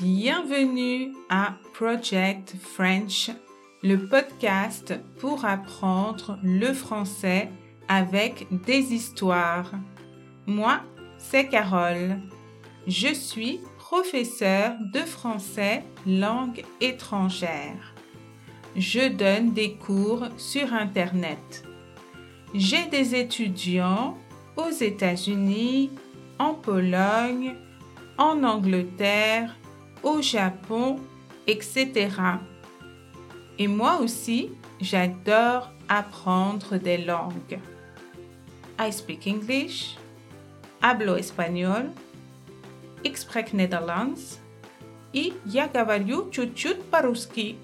Bienvenue à Project French, le podcast pour apprendre le français avec des histoires. Moi, c'est Carole. Je suis professeure de français langue étrangère. Je donne des cours sur Internet. J'ai des étudiants aux États-Unis, en Pologne, en Angleterre, au Japon, etc. Et moi aussi, j'adore apprendre des langues. I speak English, hablo español, ik spreek Nederlands и я говорю чуть-чуть по-русски.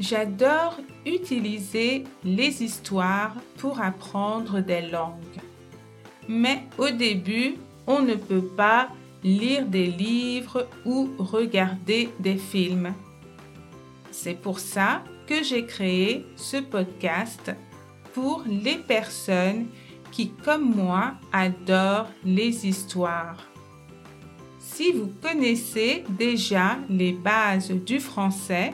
J'adore utiliser les histoires pour apprendre des langues. Mais au début, on ne peut pas lire des livres ou regarder des films. C'est pour ça que j'ai créé ce podcast pour les personnes qui, comme moi, adorent les histoires. Si vous connaissez déjà les bases du français,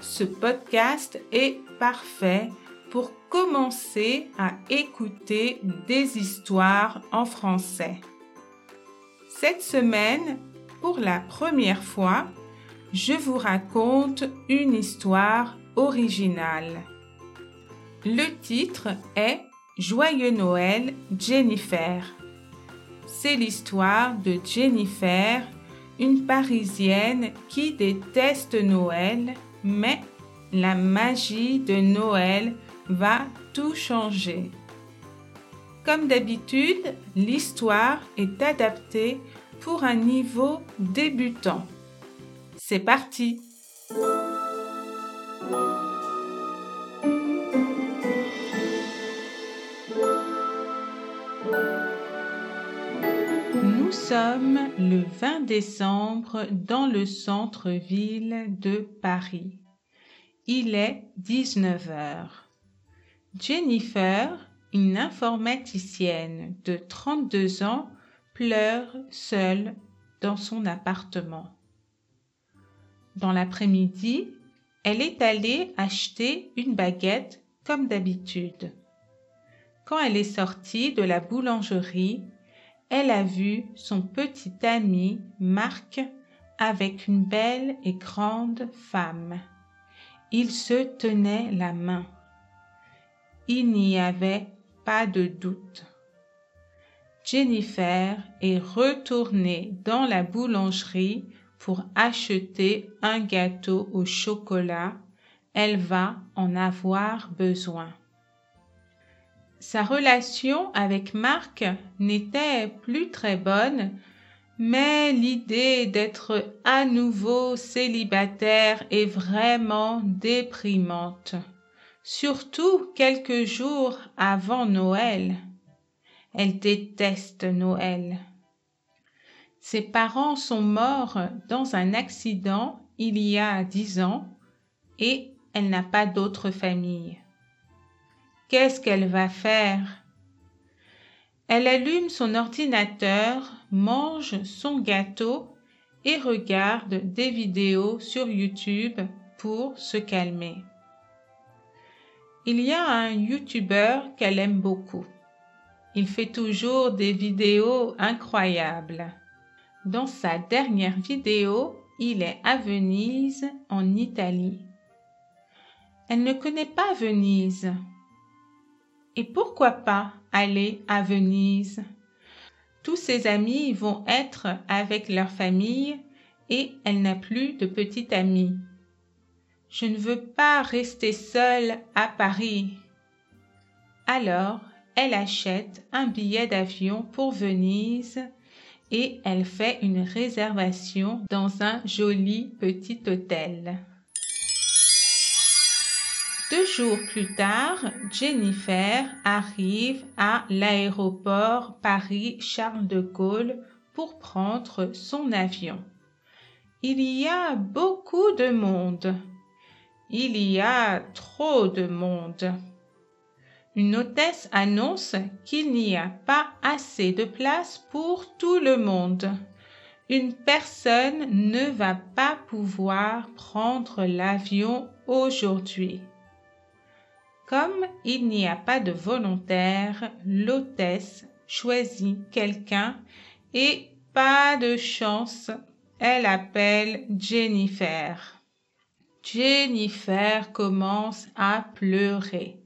ce podcast est parfait pour commencer à écouter des histoires en français. Cette semaine, pour la première fois, je vous raconte une histoire originale. Le titre est Joyeux Noël Jennifer. C'est l'histoire de Jennifer, une Parisienne qui déteste Noël, mais la magie de Noël va tout changer. Comme d'habitude, l'histoire est adaptée pour un niveau débutant. C'est parti Nous sommes le 20 décembre dans le centre-ville de Paris. Il est 19 heures. Jennifer une informaticienne de 32 ans pleure seule dans son appartement. Dans l'après-midi, elle est allée acheter une baguette comme d'habitude. Quand elle est sortie de la boulangerie, elle a vu son petit ami Marc avec une belle et grande femme. Ils se tenaient la main. Il n'y avait pas de doute. Jennifer est retournée dans la boulangerie pour acheter un gâteau au chocolat. Elle va en avoir besoin. Sa relation avec Marc n'était plus très bonne, mais l'idée d'être à nouveau célibataire est vraiment déprimante surtout quelques jours avant Noël. Elle déteste Noël. Ses parents sont morts dans un accident il y a dix ans et elle n'a pas d'autre famille. Qu'est-ce qu'elle va faire? Elle allume son ordinateur, mange son gâteau et regarde des vidéos sur YouTube pour se calmer il y a un YouTuber qu'elle aime beaucoup. Il fait toujours des vidéos incroyables. Dans sa dernière vidéo, il est à Venise, en Italie. Elle ne connaît pas Venise. Et pourquoi pas aller à Venise? Tous ses amis vont être avec leur famille et elle n'a plus de petite amie. Je ne veux pas rester seule à Paris. Alors, elle achète un billet d'avion pour Venise et elle fait une réservation dans un joli petit hôtel. Deux jours plus tard, Jennifer arrive à l'aéroport Paris-Charles de Gaulle pour prendre son avion. Il y a beaucoup de monde. Il y a trop de monde. Une hôtesse annonce qu'il n'y a pas assez de place pour tout le monde. une personne ne va pas pouvoir prendre l'avion aujourd'hui. Comme il n'y a pas de volontaire, l'hôtesse choisit quelqu'un et pas de chance, elle appelle Jennifer. Jennifer commence à pleurer.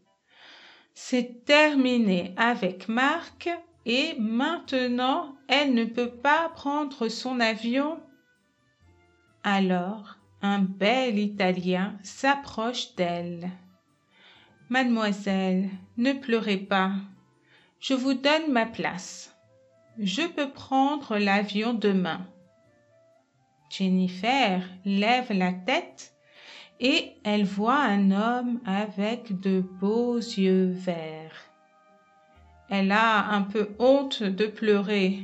C'est terminé avec Marc et maintenant elle ne peut pas prendre son avion. Alors un bel Italien s'approche d'elle. Mademoiselle, ne pleurez pas. Je vous donne ma place. Je peux prendre l'avion demain. Jennifer lève la tête et elle voit un homme avec de beaux yeux verts. Elle a un peu honte de pleurer.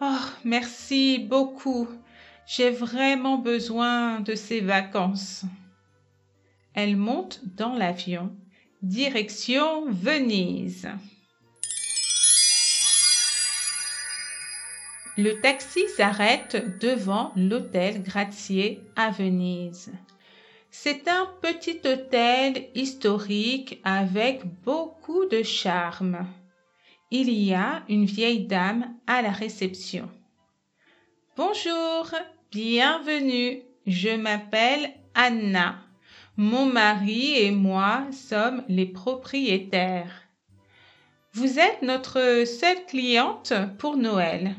Oh, merci beaucoup. J'ai vraiment besoin de ces vacances. Elle monte dans l'avion Direction Venise. Le taxi s'arrête devant l'hôtel Gratier à Venise. C'est un petit hôtel historique avec beaucoup de charme. Il y a une vieille dame à la réception. Bonjour, bienvenue. Je m'appelle Anna. Mon mari et moi sommes les propriétaires. Vous êtes notre seule cliente pour Noël.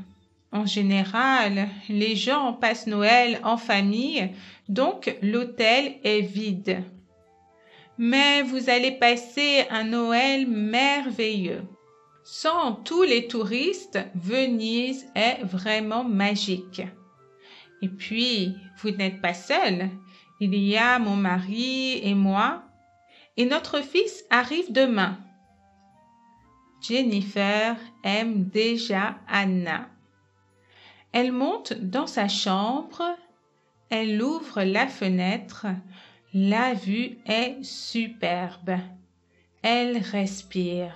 En général, les gens passent Noël en famille, donc l'hôtel est vide. Mais vous allez passer un Noël merveilleux. Sans tous les touristes, Venise est vraiment magique. Et puis, vous n'êtes pas seul. Il y a mon mari et moi, et notre fils arrive demain. Jennifer aime déjà Anna. Elle monte dans sa chambre, elle ouvre la fenêtre, la vue est superbe. Elle respire.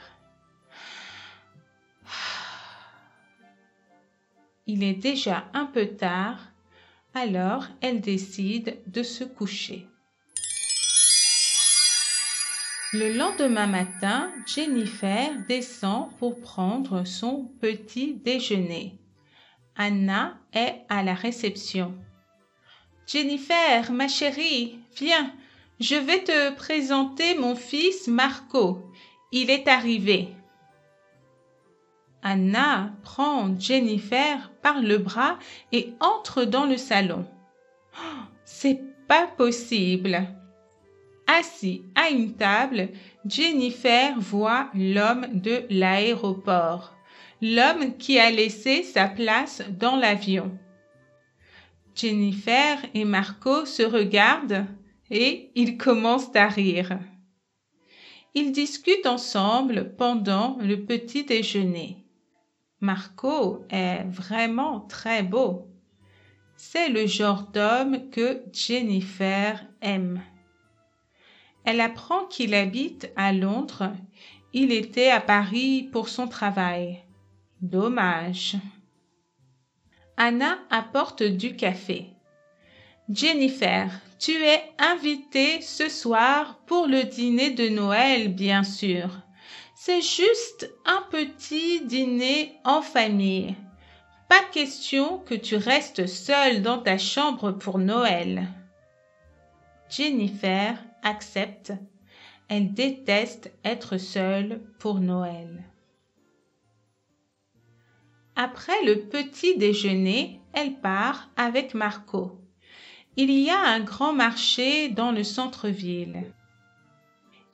Il est déjà un peu tard alors elle décide de se coucher. Le lendemain matin, Jennifer descend pour prendre son petit déjeuner. Anna est à la réception. Jennifer, ma chérie, viens, je vais te présenter mon fils Marco. Il est arrivé. Anna prend Jennifer par le bras et entre dans le salon. Oh, c'est pas possible. Assis à une table, Jennifer voit l'homme de l'aéroport, l'homme qui a laissé sa place dans l'avion. Jennifer et Marco se regardent et ils commencent à rire. Ils discutent ensemble pendant le petit déjeuner. Marco est vraiment très beau. C'est le genre d'homme que Jennifer aime. Elle apprend qu'il habite à Londres. Il était à Paris pour son travail. Dommage. Anna apporte du café. Jennifer, tu es invitée ce soir pour le dîner de Noël, bien sûr. C'est juste un petit dîner en famille. Pas question que tu restes seule dans ta chambre pour Noël. Jennifer accepte. Elle déteste être seule pour Noël. Après le petit déjeuner, elle part avec Marco. Il y a un grand marché dans le centre-ville.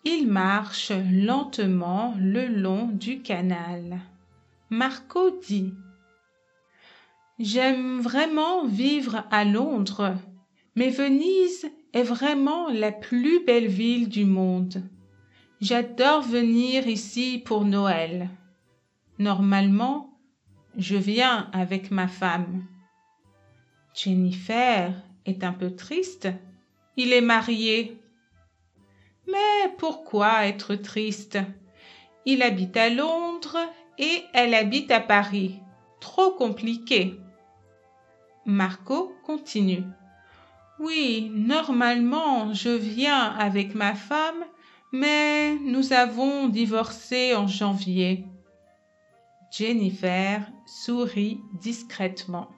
Il marche lentement le long du canal. Marco dit J'aime vraiment vivre à Londres, mais Venise est vraiment la plus belle ville du monde. J'adore venir ici pour Noël. Normalement, je viens avec ma femme. Jennifer est un peu triste. Il est marié. Mais pourquoi être triste? Il habite à Londres et elle habite à Paris. Trop compliqué. Marco continue. Oui, normalement, je viens avec ma femme, mais nous avons divorcé en janvier. Jennifer sourit discrètement.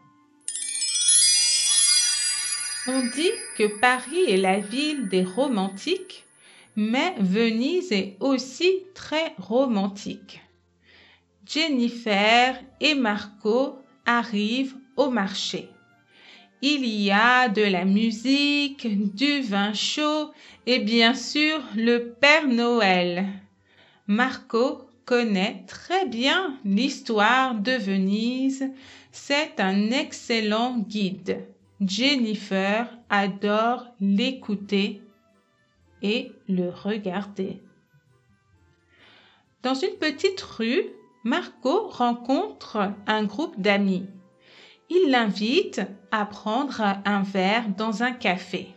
On dit que Paris est la ville des romantiques, mais Venise est aussi très romantique. Jennifer et Marco arrivent au marché. Il y a de la musique, du vin chaud et bien sûr le Père Noël. Marco connaît très bien l'histoire de Venise. C'est un excellent guide. Jennifer adore l'écouter et le regarder. Dans une petite rue, Marco rencontre un groupe d'amis. Il l'invite à prendre un verre dans un café.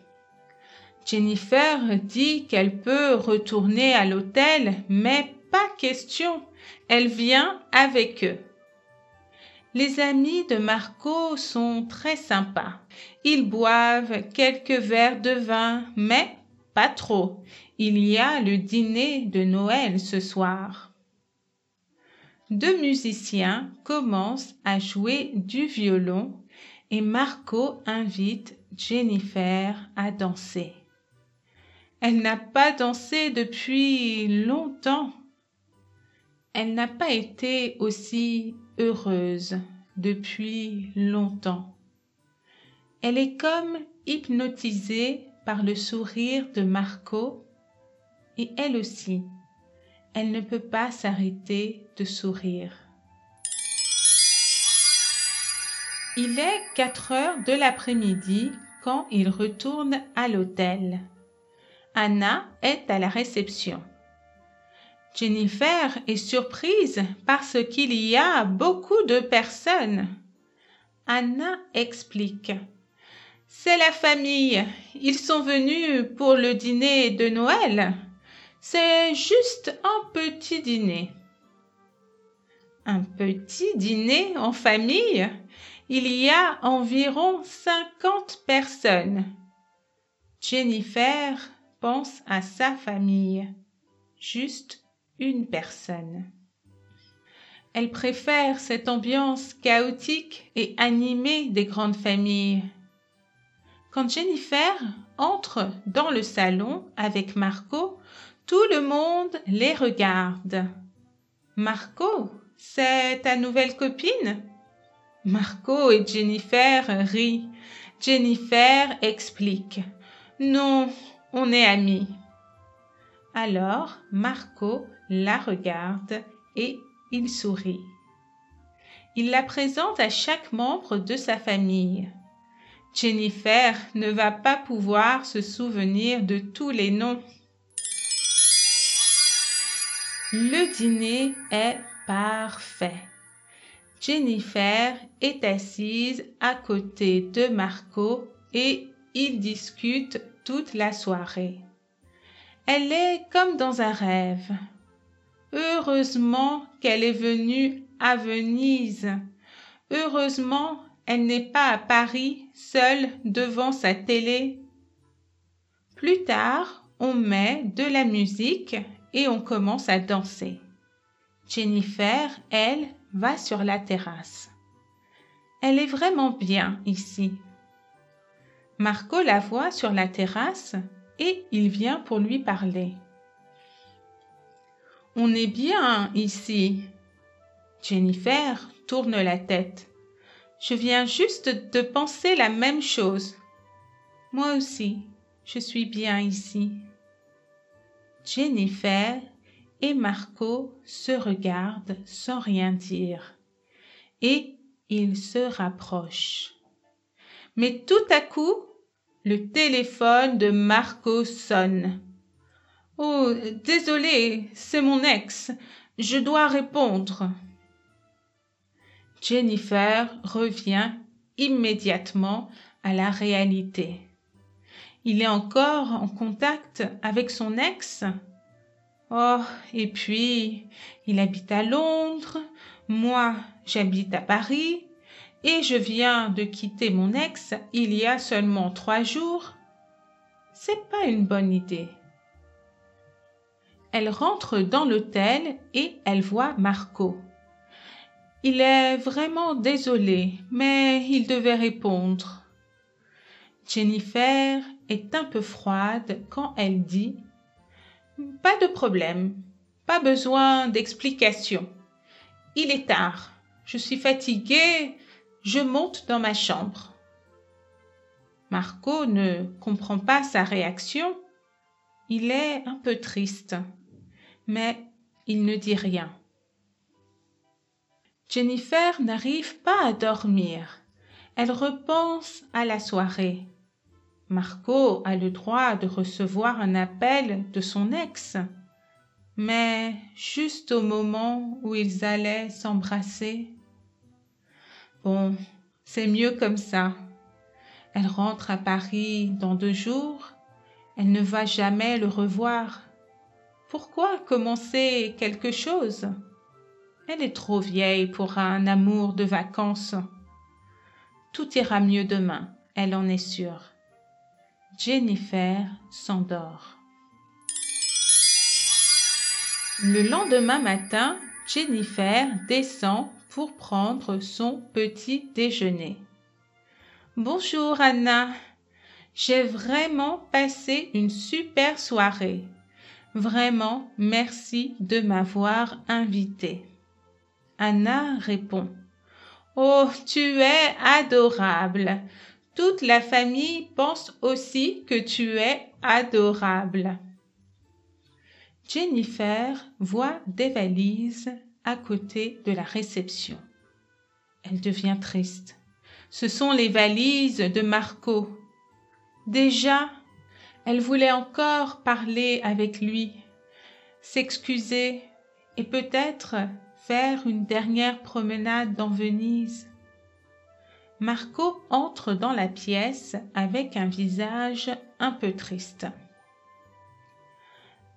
Jennifer dit qu'elle peut retourner à l'hôtel, mais pas question, elle vient avec eux. Les amis de Marco sont très sympas. Ils boivent quelques verres de vin, mais pas trop. Il y a le dîner de Noël ce soir. Deux musiciens commencent à jouer du violon et Marco invite Jennifer à danser. Elle n'a pas dansé depuis longtemps. Elle n'a pas été aussi heureuse depuis longtemps. Elle est comme hypnotisée par le sourire de Marco et elle aussi, elle ne peut pas s'arrêter de sourire. Il est 4 heures de l'après-midi quand il retourne à l'hôtel. Anna est à la réception. Jennifer est surprise parce qu'il y a beaucoup de personnes. Anna explique. C'est la famille. Ils sont venus pour le dîner de Noël. C'est juste un petit dîner. Un petit dîner en famille? Il y a environ cinquante personnes. Jennifer pense à sa famille. Juste une personne. Elle préfère cette ambiance chaotique et animée des grandes familles. Quand Jennifer entre dans le salon avec Marco, tout le monde les regarde. Marco, c'est ta nouvelle copine? Marco et Jennifer rient. Jennifer explique. Non, on est amis. Alors Marco la regarde et il sourit. Il la présente à chaque membre de sa famille. Jennifer ne va pas pouvoir se souvenir de tous les noms. Le dîner est parfait. Jennifer est assise à côté de Marco et ils discutent toute la soirée. Elle est comme dans un rêve. Heureusement qu'elle est venue à Venise. Heureusement elle n'est pas à Paris seule devant sa télé. Plus tard, on met de la musique et on commence à danser. Jennifer, elle, va sur la terrasse. Elle est vraiment bien ici. Marco la voit sur la terrasse et il vient pour lui parler. On est bien ici. Jennifer tourne la tête. Je viens juste de penser la même chose. Moi aussi, je suis bien ici. Jennifer et Marco se regardent sans rien dire. Et ils se rapprochent. Mais tout à coup, le téléphone de Marco sonne. Oh, désolé, c'est mon ex. Je dois répondre. Jennifer revient immédiatement à la réalité. Il est encore en contact avec son ex? Oh, et puis, il habite à Londres, moi, j'habite à Paris, et je viens de quitter mon ex il y a seulement trois jours, c'est pas une bonne idée. Elle rentre dans l'hôtel et elle voit Marco. Il est vraiment désolé, mais il devait répondre. Jennifer est un peu froide quand elle dit Pas de problème, pas besoin d'explication. Il est tard, je suis fatiguée, je monte dans ma chambre. Marco ne comprend pas sa réaction. Il est un peu triste, mais il ne dit rien. Jennifer n'arrive pas à dormir. Elle repense à la soirée. Marco a le droit de recevoir un appel de son ex, mais juste au moment où ils allaient s'embrasser. Bon, c'est mieux comme ça. Elle rentre à Paris dans deux jours. Elle ne va jamais le revoir. Pourquoi commencer quelque chose? Elle est trop vieille pour un amour de vacances. Tout ira mieux demain, elle en est sûre. Jennifer s'endort. Le lendemain matin, Jennifer descend pour prendre son petit déjeuner. Bonjour Anna. J'ai vraiment passé une super soirée. Vraiment, merci de m'avoir invitée. Anna répond. Oh, tu es adorable. Toute la famille pense aussi que tu es adorable. Jennifer voit des valises à côté de la réception. Elle devient triste. Ce sont les valises de Marco. Déjà, elle voulait encore parler avec lui, s'excuser et peut-être faire une dernière promenade dans Venise. Marco entre dans la pièce avec un visage un peu triste.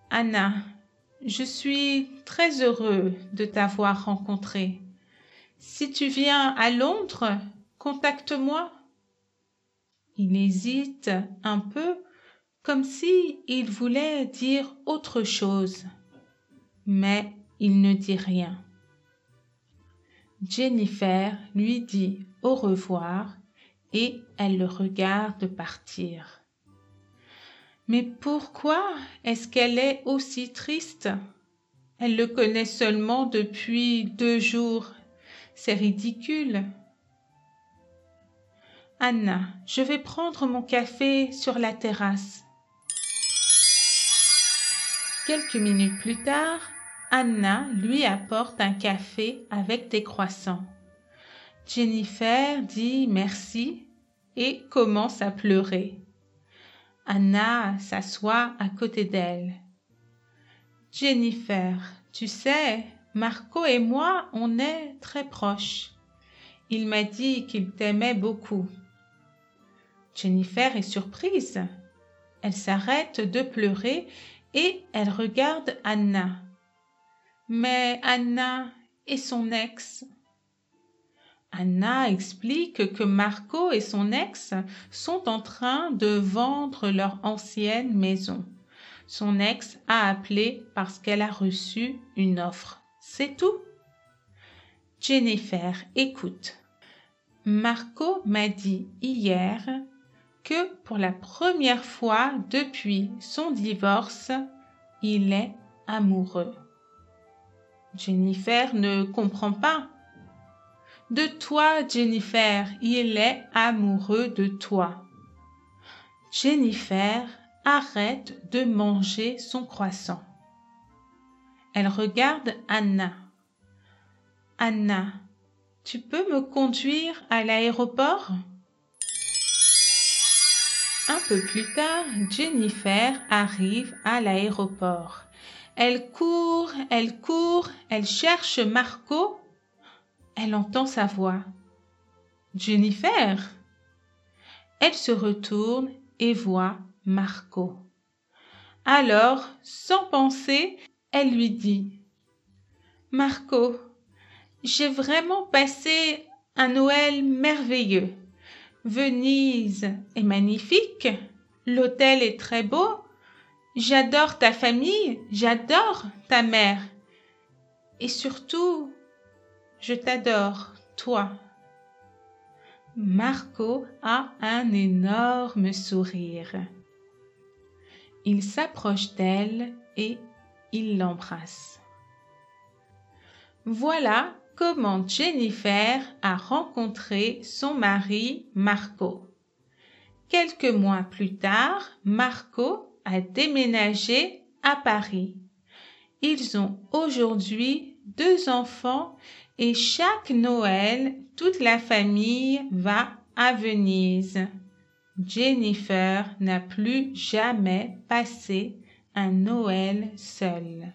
Anna, je suis très heureux de t'avoir rencontrée. Si tu viens à Londres, contacte-moi. Il hésite un peu, comme si il voulait dire autre chose, mais il ne dit rien. Jennifer lui dit au revoir et elle le regarde partir. Mais pourquoi est-ce qu'elle est aussi triste? Elle le connaît seulement depuis deux jours. C'est ridicule. Anna, je vais prendre mon café sur la terrasse. Quelques minutes plus tard, Anna lui apporte un café avec des croissants. Jennifer dit merci et commence à pleurer. Anna s'assoit à côté d'elle. Jennifer, tu sais, Marco et moi, on est très proches. Il m'a dit qu'il t'aimait beaucoup. Jennifer est surprise. Elle s'arrête de pleurer et elle regarde Anna. Mais Anna et son ex. Anna explique que Marco et son ex sont en train de vendre leur ancienne maison. Son ex a appelé parce qu'elle a reçu une offre. C'est tout. Jennifer, écoute. Marco m'a dit hier que pour la première fois depuis son divorce, il est amoureux. Jennifer ne comprend pas. De toi, Jennifer, il est amoureux de toi. Jennifer arrête de manger son croissant. Elle regarde Anna. Anna, tu peux me conduire à l'aéroport? Un peu plus tard, Jennifer arrive à l'aéroport. Elle court, elle court, elle cherche Marco elle entend sa voix. Jennifer. Elle se retourne et voit Marco. Alors, sans penser, elle lui dit Marco, j'ai vraiment passé un Noël merveilleux. Venise est magnifique, l'hôtel est très beau, j'adore ta famille, j'adore ta mère. Et surtout, je t'adore, toi. Marco a un énorme sourire. Il s'approche d'elle et il l'embrasse. Voilà comment Jennifer a rencontré son mari Marco. Quelques mois plus tard, Marco a déménagé à Paris. Ils ont aujourd'hui deux enfants et chaque Noël, toute la famille va à Venise. Jennifer n'a plus jamais passé un Noël seul.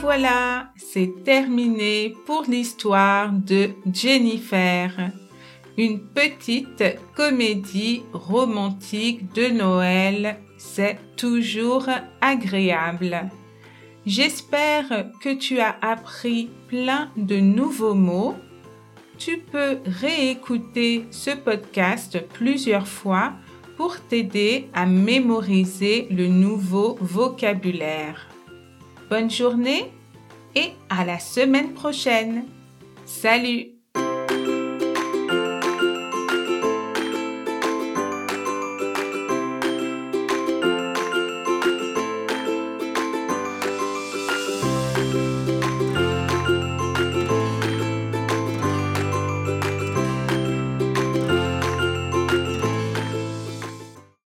Voilà, c'est terminé pour l'histoire de Jennifer, une petite comédie romantique de Noël. C'est toujours agréable. J'espère que tu as appris plein de nouveaux mots. Tu peux réécouter ce podcast plusieurs fois pour t'aider à mémoriser le nouveau vocabulaire. Bonne journée et à la semaine prochaine. Salut